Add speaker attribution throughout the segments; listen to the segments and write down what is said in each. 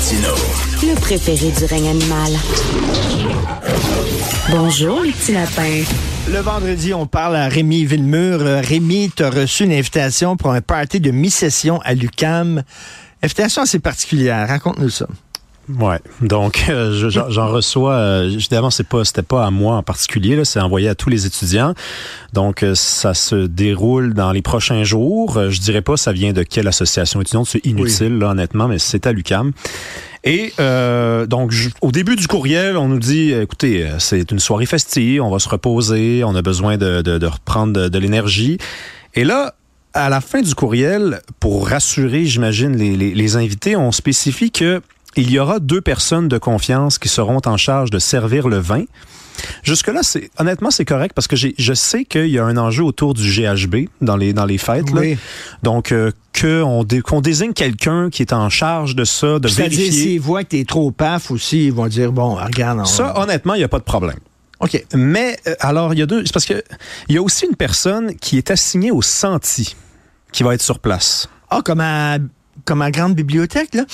Speaker 1: Martineau.
Speaker 2: Le préféré du règne animal. Bonjour, les petits lapins.
Speaker 3: Le vendredi, on parle à Rémi Villemur. Euh, Rémi, tu as reçu une invitation pour un party de mi-session à l'UCAM. Invitation assez particulière. Raconte-nous ça.
Speaker 4: Ouais. Donc, euh, je- j'en reçois. Euh, évidemment, c'est pas, c'était pas à moi en particulier. C'est envoyé à tous les étudiants. Donc, euh, ça se déroule dans les prochains jours. Euh, je dirais pas, ça vient de quelle association étudiante. C'est inutile, là, honnêtement, mais c'est à l'UCAM. Et euh, donc, je- au début du courriel, on nous dit, écoutez, euh, c'est une soirée festive, on va se reposer, on a besoin de, de, de reprendre de, de l'énergie. Et là, à la fin du courriel, pour rassurer, j'imagine, les, les, les invités, on spécifie que il y aura deux personnes de confiance qui seront en charge de servir le vin. Jusque-là, c'est honnêtement, c'est correct parce que j'ai, je sais qu'il y a un enjeu autour du GHB dans les, dans les fêtes. là. Donc, euh, que on dé- qu'on désigne quelqu'un qui est en charge de ça, de
Speaker 3: C'est-à-dire,
Speaker 4: vérifier.
Speaker 3: s'ils voient que t'es trop paf aussi, ils vont dire, bon, regarde. on-
Speaker 4: Ça, honnêtement, il n'y a pas de problème.
Speaker 3: OK.
Speaker 4: Mais euh, alors, il y a deux. C'est parce que il y a aussi une personne qui est assignée au senti qui va être sur place.
Speaker 3: Ah, comme à, comme à grande bibliothèque, là.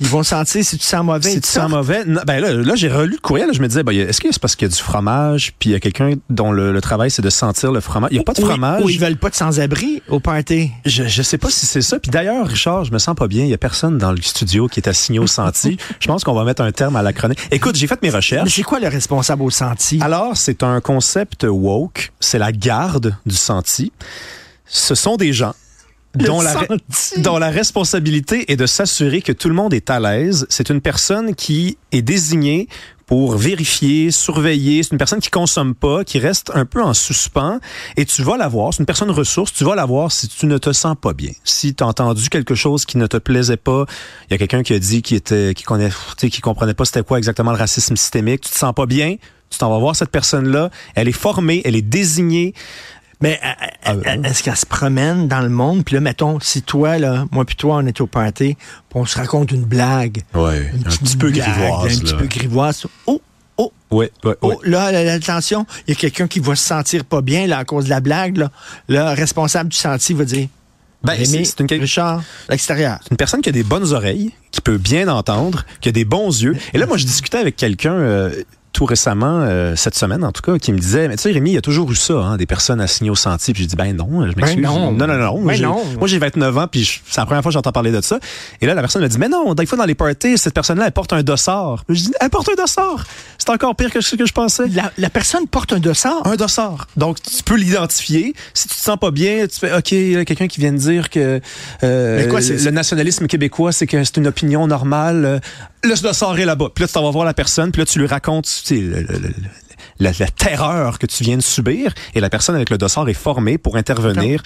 Speaker 3: Ils vont sentir si tu sens mauvais.
Speaker 4: Si tu sens mauvais, non, ben là, là j'ai relu le courriel, là, je me disais, ben, est-ce que c'est parce qu'il y a du fromage, puis il y a quelqu'un dont le, le travail c'est de sentir le fromage? Il n'y a pas de
Speaker 3: Ou-
Speaker 4: fromage.
Speaker 3: Ou ils veulent pas de sans-abri au party.
Speaker 4: Je, je sais pas si c'est ça. Puis d'ailleurs, Richard, je me sens pas bien. Il y a personne dans le studio qui est assigné au senti. je pense qu'on va mettre un terme à la chronique. Écoute, j'ai fait mes
Speaker 3: Mais
Speaker 4: recherches.
Speaker 3: c'est quoi le responsable au senti?
Speaker 4: Alors, c'est un concept woke. C'est la garde du senti. Ce sont des gens dont la, dont la responsabilité est de s'assurer que tout le monde est à l'aise. C'est une personne qui est désignée pour vérifier, surveiller. C'est une personne qui consomme pas, qui reste un peu en suspens. Et tu vas la voir. C'est une personne ressource. Tu vas la voir si tu ne te sens pas bien. Si tu as entendu quelque chose qui ne te plaisait pas, il y a quelqu'un qui a dit qu'il était, qui connaît, tu sais, qui comprenait pas c'était quoi exactement le racisme systémique. Tu te sens pas bien. Tu t'en vas voir cette personne-là. Elle est formée, elle est désignée.
Speaker 3: Mais euh,
Speaker 4: Ah,
Speaker 3: euh,
Speaker 4: ouais.
Speaker 3: est-ce qu'elle se promène dans le monde? Puis là, mettons, si toi, là, moi puis toi, on est au party, puis on se raconte une blague.
Speaker 4: Ouais,
Speaker 3: Une
Speaker 4: un petit peu
Speaker 3: blague,
Speaker 4: grivoise.
Speaker 3: Un petit peu grivoise. Oh, oh,
Speaker 4: Ouais, ouais,
Speaker 3: oh, là, attention, il y a quelqu'un qui va se sentir pas bien là, à cause de la blague. Là, le responsable du senti va dire
Speaker 4: Ben, c'est- c'est une,
Speaker 3: Richard, l'extérieur.
Speaker 4: une personne qui a des bonnes oreilles, qui peut bien entendre, qui a des bons yeux. Et là, moi, je discutais avec quelqu'un euh, tout récemment, euh, cette semaine en tout cas, qui me disait, mais tu sais, Rémi, il y a toujours eu ça, hein, des personnes assignées au senti. Puis j'ai dit, ben non, je m'excuse.
Speaker 3: non.
Speaker 4: non, non, non. Moi,
Speaker 3: Ben
Speaker 4: j'ai-
Speaker 3: non.
Speaker 4: Moi, j'ai 29 ans, puis c'est la première fois que j'entends parler de ça. Et là, la personne m'a dit, mais non, des fois dans les parties, cette personne-là, elle porte un dossard. Je dis, elle porte un dossard. C'est encore pire que ce que je pensais.
Speaker 3: La, la personne porte un dossard?
Speaker 4: Un dossard. Donc, tu peux l'identifier. Si tu te sens pas bien, tu fais, OK, il y a quelqu'un qui vient de dire que euh,
Speaker 3: Mais quoi, c'est-
Speaker 4: le nationalisme québécois, c'est que c'est une opinion normale. Euh, Le dossard est là-bas. Puis là, tu t'en vas voir la personne, puis là, tu lui racontes le- le- la, la terreur que tu viens de subir. Et la personne avec le dossard est formée pour intervenir.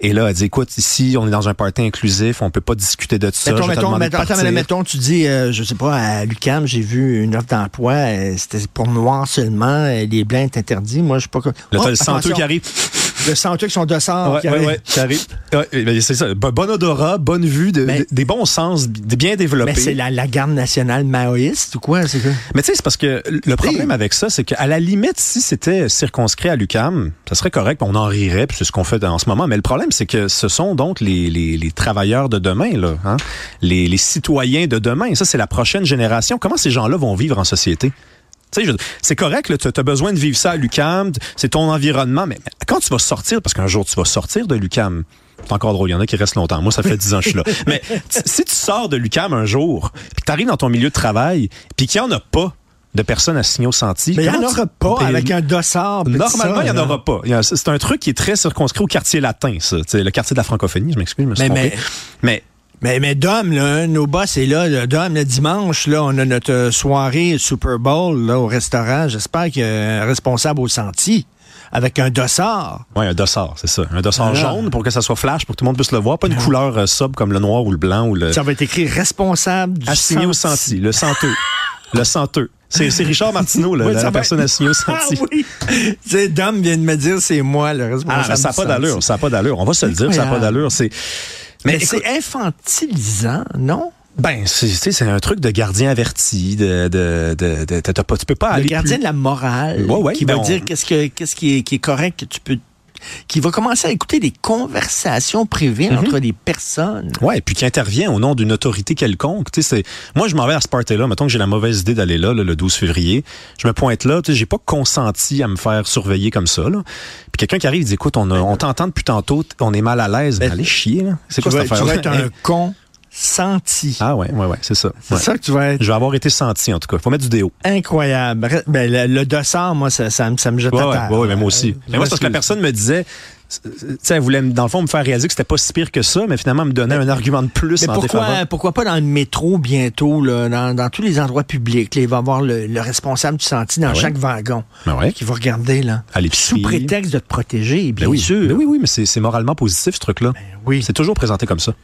Speaker 4: Et là, elle dit, écoute, ici, on est dans un party inclusif, on peut pas discuter de ça.
Speaker 3: Mettons, mettons, attends, mettons, tu dis, euh, je sais pas, à l'UCAM, j'ai vu une offre d'emploi, euh, c'était pour noirs seulement, euh, les blancs est interdit. Moi, je sais pas.
Speaker 4: Là,
Speaker 3: Oh,
Speaker 4: t'as le senteux
Speaker 3: attention,
Speaker 4: qui arrive.
Speaker 3: Le senteux avec son dossard.
Speaker 4: Ouais,
Speaker 3: qui
Speaker 4: ouais,
Speaker 3: arrive.
Speaker 4: ouais, qui arrive. Ouais, ben, c'est ça. Bon odorat, bonne vue, de-
Speaker 3: Mais-
Speaker 4: de- des bons sens, bien développés.
Speaker 3: Mais c'est la, la garde nationale maoïste ou quoi? C'est?
Speaker 4: Mais tu sais, c'est parce que le problème avec ça, c'est qu'à la limite, si c'était circonscrit à l'UCAM, ça serait correct, on en rirait, puis c'est ce qu'on fait en ce moment. Mais le problème, c'est que ce sont donc les, les, les travailleurs de demain, là, hein? les, les citoyens de demain. Ça, c'est la prochaine génération. Comment ces gens-là vont vivre en société? Tu sais, je- c'est correct, tu as besoin de vivre ça à l'UCAM, c'est ton environnement, mais quand tu vas sortir, parce qu'un jour tu vas sortir de l'UCAM, c'est encore drôle, il y en a qui restent longtemps. Moi, ça fait 10 ans que je suis là. Mais si tu sors de l'UCAM un jour, puis tu arrives dans ton milieu de travail, puis qu'il n'y en a pas de personnes assignées au senti.
Speaker 3: Mais il n'y en aura pas avec un dossard.
Speaker 4: Normalement, il n'y en aura pas. C'est un truc qui est très circonscrit au quartier latin, ça. Le quartier de la francophonie, je m'excuse,
Speaker 3: mais- mais
Speaker 4: Mais,
Speaker 3: mais Dom, là, nos boss est là. Dom, le dimanche, là, on a notre soirée Super Bowl là, au restaurant. J'espère qu'il y a un responsable au senti avec un dossard.
Speaker 4: Oui, un dossard, c'est ça. Un dossard
Speaker 3: Voilà.
Speaker 4: jaune pour que ça soit flash, pour que tout le monde puisse le voir. Pas une couleur euh, sobre comme le noir ou le blanc ou le.
Speaker 3: Ça va être écrit responsable du
Speaker 4: Assigné au senti, le senteux. le senteux. C'est Richard Martineau, là,
Speaker 3: Oui,
Speaker 4: la,
Speaker 3: va-
Speaker 4: personne assignée au
Speaker 3: Ah
Speaker 4: senti.
Speaker 3: oui! tu sais, Dom vient de me dire c'est moi le responsable.
Speaker 4: Ah, ça n'a pas d'allure, ça n'a pas d'allure. On va se le dire, ça n'a pas d'allure. C'est.
Speaker 3: Mais, c'est infantilisant, non?
Speaker 4: Ben, c'est tu sais, c'est un truc de gardien averti, de, de, de, de- tu peux pas
Speaker 3: Le
Speaker 4: aller
Speaker 3: gardien
Speaker 4: plus-
Speaker 3: de la morale
Speaker 4: Ouais, ouais,
Speaker 3: qui
Speaker 4: ben
Speaker 3: va
Speaker 4: on-
Speaker 3: dire qu'est-ce que qu'est-ce qui est, qui est correct que tu peux qui va commencer à écouter des conversations privées
Speaker 4: Mhm.
Speaker 3: entre des personnes.
Speaker 4: Ouais, et puis qui intervient au nom d'une autorité quelconque. Tu sais, c'est moi je m'en vais à ce party-là. Mettons que j'ai la mauvaise idée d'aller là, là, le 12 février. Je me pointe là. Tu sais, j'ai pas consenti à me faire surveiller comme ça. Là. Puis quelqu'un qui arrive il dit écoute, on, t'entend depuis tantôt, on est mal à l'aise.
Speaker 3: Ben,
Speaker 4: Allez chier là. C'est
Speaker 3: Tu
Speaker 4: quoi cette
Speaker 3: tu
Speaker 4: affaire
Speaker 3: vas être un con senti.
Speaker 4: Ah ouais, ouais, ouais, c'est ça.
Speaker 3: C'est
Speaker 4: Ouais.
Speaker 3: ça que tu vas être.
Speaker 4: Je vais avoir été senti en tout cas. Faut mettre du déo.
Speaker 3: Incroyable. Ben, le, le dossard, moi, ça, ça, me- ça me jette
Speaker 4: Ouais,
Speaker 3: à terre.
Speaker 4: ouais, ouais, mais moi aussi.
Speaker 3: Euh,
Speaker 4: mais moi, c'est parce que la personne me disait, tu sais, elle voulait, dans le fond, me faire réaliser que c'était pas si pire que ça, mais finalement, elle me donnait un argument de plus
Speaker 3: Mais
Speaker 4: en
Speaker 3: pourquoi, pourquoi pas dans le métro bientôt, là, dans, dans tous les endroits publics, là, il va y avoir le, le responsable du senti dans
Speaker 4: Ah ouais?
Speaker 3: chaque wagon
Speaker 4: Ben ouais?
Speaker 3: qui va regarder là.
Speaker 4: À.
Speaker 3: Sous prétexte de te protéger, bien
Speaker 4: Ben oui.
Speaker 3: sûr.
Speaker 4: Ben oui, oui, mais c'est moralement positif, ce truc-là.
Speaker 3: oui.
Speaker 4: C'est toujours présenté comme ça.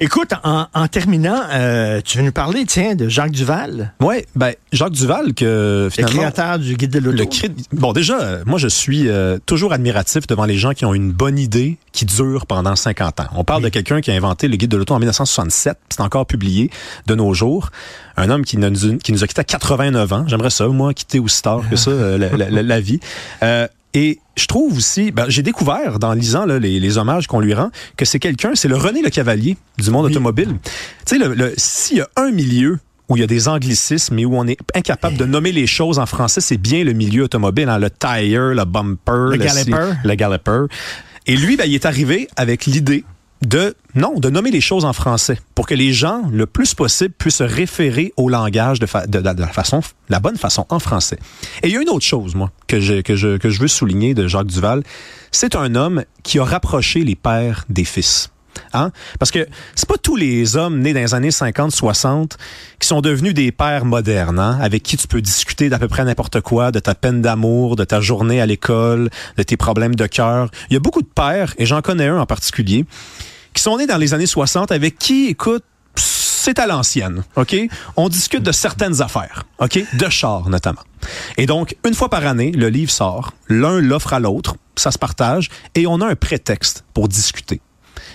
Speaker 3: Écoute, en, en terminant, euh, tu veux nous parler, tiens, de Jacques Duval,
Speaker 4: Ouais, ben, Jacques Duval, que
Speaker 3: le
Speaker 4: finalement.
Speaker 3: créateur du Guide de l'auto.
Speaker 4: Le cri- Bon, déjà, euh, moi, je suis euh, toujours admiratif devant les gens qui ont une bonne idée qui dure pendant 50 ans. On parle de quelqu'un qui a inventé le guide de l'auto en 1967, puis c'est encore publié de nos jours. Un homme qui nous, qui nous a quitté à 89 ans. J'aimerais ça, moi, quitter aussi tard que ça, euh, la, la- la- la vie. Euh, et je trouve aussi, ben, j'ai découvert dans lisant là, les, les hommages qu'on lui rend que c'est quelqu'un, c'est le René Le Cavalier du monde automobile. Tu sais, le, le- s'il y a un milieu où il y a des anglicismes et où on est incapable de nommer les choses en français, c'est bien le milieu automobile, hein, le tire, le bumper,
Speaker 3: Le
Speaker 4: si-
Speaker 3: galloper.
Speaker 4: le galloper. Et lui, ben, il est arrivé avec l'idée de non de nommer les choses en français pour que les gens le plus possible puissent se référer au langage de, de la façon la bonne façon en français. Et il y a une autre chose moi que je que je que je veux souligner de Jacques Duval, c'est un homme qui a rapproché les pères des fils. Hein? Parce que c'est pas tous les hommes nés dans les années 50, 60 qui sont devenus des pères modernes, hein? avec qui tu peux discuter d'à peu près n'importe quoi, de ta peine d'amour, de ta journée à l'école, de tes problèmes de cœur. Il y a beaucoup de pères, et j'en connais un en particulier, qui sont nés dans les années 60 avec qui, écoute, c'est à l'ancienne, OK? On discute de certaines affaires, OK? De chars, notamment. Et donc, une fois par année, le livre sort, l'un l'offre à l'autre, ça se partage, et on a un prétexte pour discuter.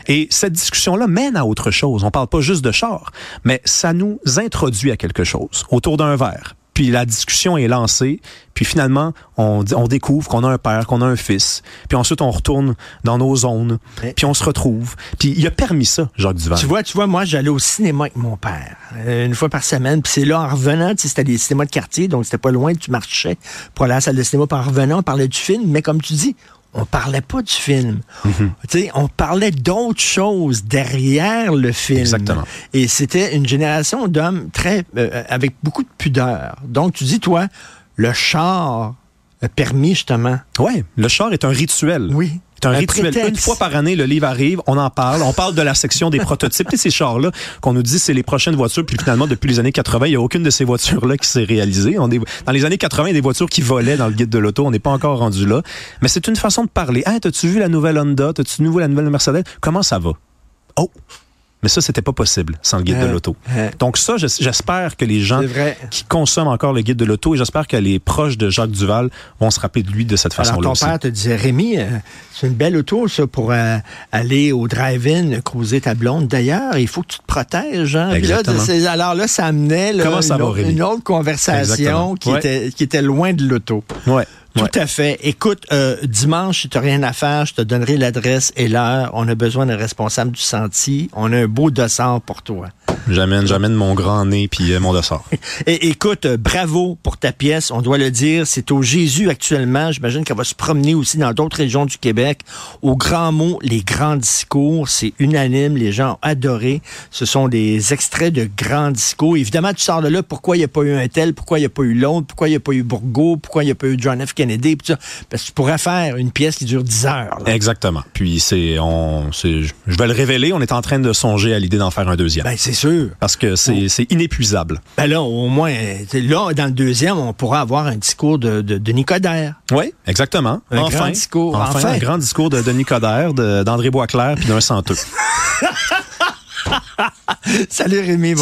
Speaker 4: Et cette discussion-là mène à autre chose. On parle pas juste de char, mais ça nous introduit à quelque chose autour d'un verre. Puis la discussion est lancée, puis finalement, on, on découvre qu'on a un père, qu'on a un fils. Puis ensuite, on retourne dans nos zones,
Speaker 3: Mais-
Speaker 4: puis on se retrouve. Puis il a permis ça, Jacques Duval.
Speaker 3: Tu vois, tu vois, moi, j'allais au cinéma avec mon père, euh, une fois par semaine. Puis c'est là, en revenant, tu sais, c'était des cinémas de quartier, donc c'était pas loin, tu marchais pour aller à la salle de cinéma. Puis en revenant, on parlait du film, mais comme tu dis, on parlait pas du film.
Speaker 4: Mhm.
Speaker 3: On parlait d'autres choses derrière le film.
Speaker 4: Exactement.
Speaker 3: Et c'était une génération d'hommes très euh, avec beaucoup de pudeur. Donc tu dis, toi, le char a permis justement.
Speaker 4: Ouais, le char est un rituel.
Speaker 3: Oui.
Speaker 4: C'est un,
Speaker 3: Un
Speaker 4: rituel.
Speaker 3: prétexte.
Speaker 4: Une fois par année, le livre arrive, on en parle. On parle de la section des prototypes. Sais, ces chars-là qu'on nous dit c'est les prochaines voitures. Puis finalement, depuis les années 80, il n'y a aucune de ces voitures-là qui s'est réalisée. On est, dans les années 80, il y a des voitures qui volaient dans le guide de l'auto. On n'est pas encore rendu là. Mais c'est une façon de parler. Hein, t'as-tu vu la nouvelle Honda? T'as-tu vu la nouvelle Mercedes? Comment ça va? Oh! Mais ça, c'était pas possible sans le guide de
Speaker 3: Euh,
Speaker 4: l'auto.
Speaker 3: euh.
Speaker 4: Donc ça, j'es- j'espère que les gens qui consomment encore le guide de l'auto et j'espère que les proches de Jacques Duval vont se rappeler de lui de cette
Speaker 3: Alors,
Speaker 4: façon-là
Speaker 3: ton
Speaker 4: aussi.
Speaker 3: père te disait, Rémi, euh, c'est une belle auto, ça, pour euh, aller au drive-in, cruiser ta blonde. D'ailleurs, il faut que tu te protèges. Hein? Là,
Speaker 4: Exactement.
Speaker 3: alors là, ça amenait là,
Speaker 4: Comment ça
Speaker 3: une,
Speaker 4: va,
Speaker 3: autre,
Speaker 4: Rémi?
Speaker 3: une autre conversation
Speaker 4: Exactement.
Speaker 3: qui,
Speaker 4: Ouais.
Speaker 3: était, qui était loin de l'auto.
Speaker 4: Ouais.
Speaker 3: Tout
Speaker 4: ouais.
Speaker 3: à fait. Écoute, euh, dimanche, si tu rien à faire, je te donnerai l'adresse et l'heure. On a besoin d'un responsable du senti. On a un beau dossard pour toi.
Speaker 4: J'amène, j'amène mon grand nez puis euh, mon dossard.
Speaker 3: Et écoute, euh, bravo pour ta pièce. On doit le dire, c'est au Jésus actuellement. J'imagine qu'elle va se promener aussi dans d'autres régions du Québec. Au grand mot, les grands discours, c'est unanime. Les gens ont adoré. Ce sont des extraits de grands discours. Évidemment, tu sors de là. Pourquoi il n'y a pas eu un tel? Pourquoi il n'y a pas eu l'autre? Pourquoi il n'y a pas eu Bourgault? Pourquoi il n'y a pas eu John F. Kennedy? Puis ça. Parce que tu pourrais faire une pièce qui dure 10 heures. là.
Speaker 4: Exactement. Puis c'est, on, c'est, je vais le révéler. On est en train de songer à l'idée d'en faire un deuxième.
Speaker 3: Ben, c'est sûr.
Speaker 4: Parce que c'est, c'est inépuisable.
Speaker 3: Ben là, au moins, là, dans le deuxième, on pourra avoir un discours de, de, de Nicodère.
Speaker 4: Oui, exactement.
Speaker 3: Un
Speaker 4: enfin,
Speaker 3: grand discours.
Speaker 4: Enfin,
Speaker 3: Enfin.
Speaker 4: un grand discours de de- d'André Boisclair puis d'un santeux.
Speaker 3: Salut Rémi, bon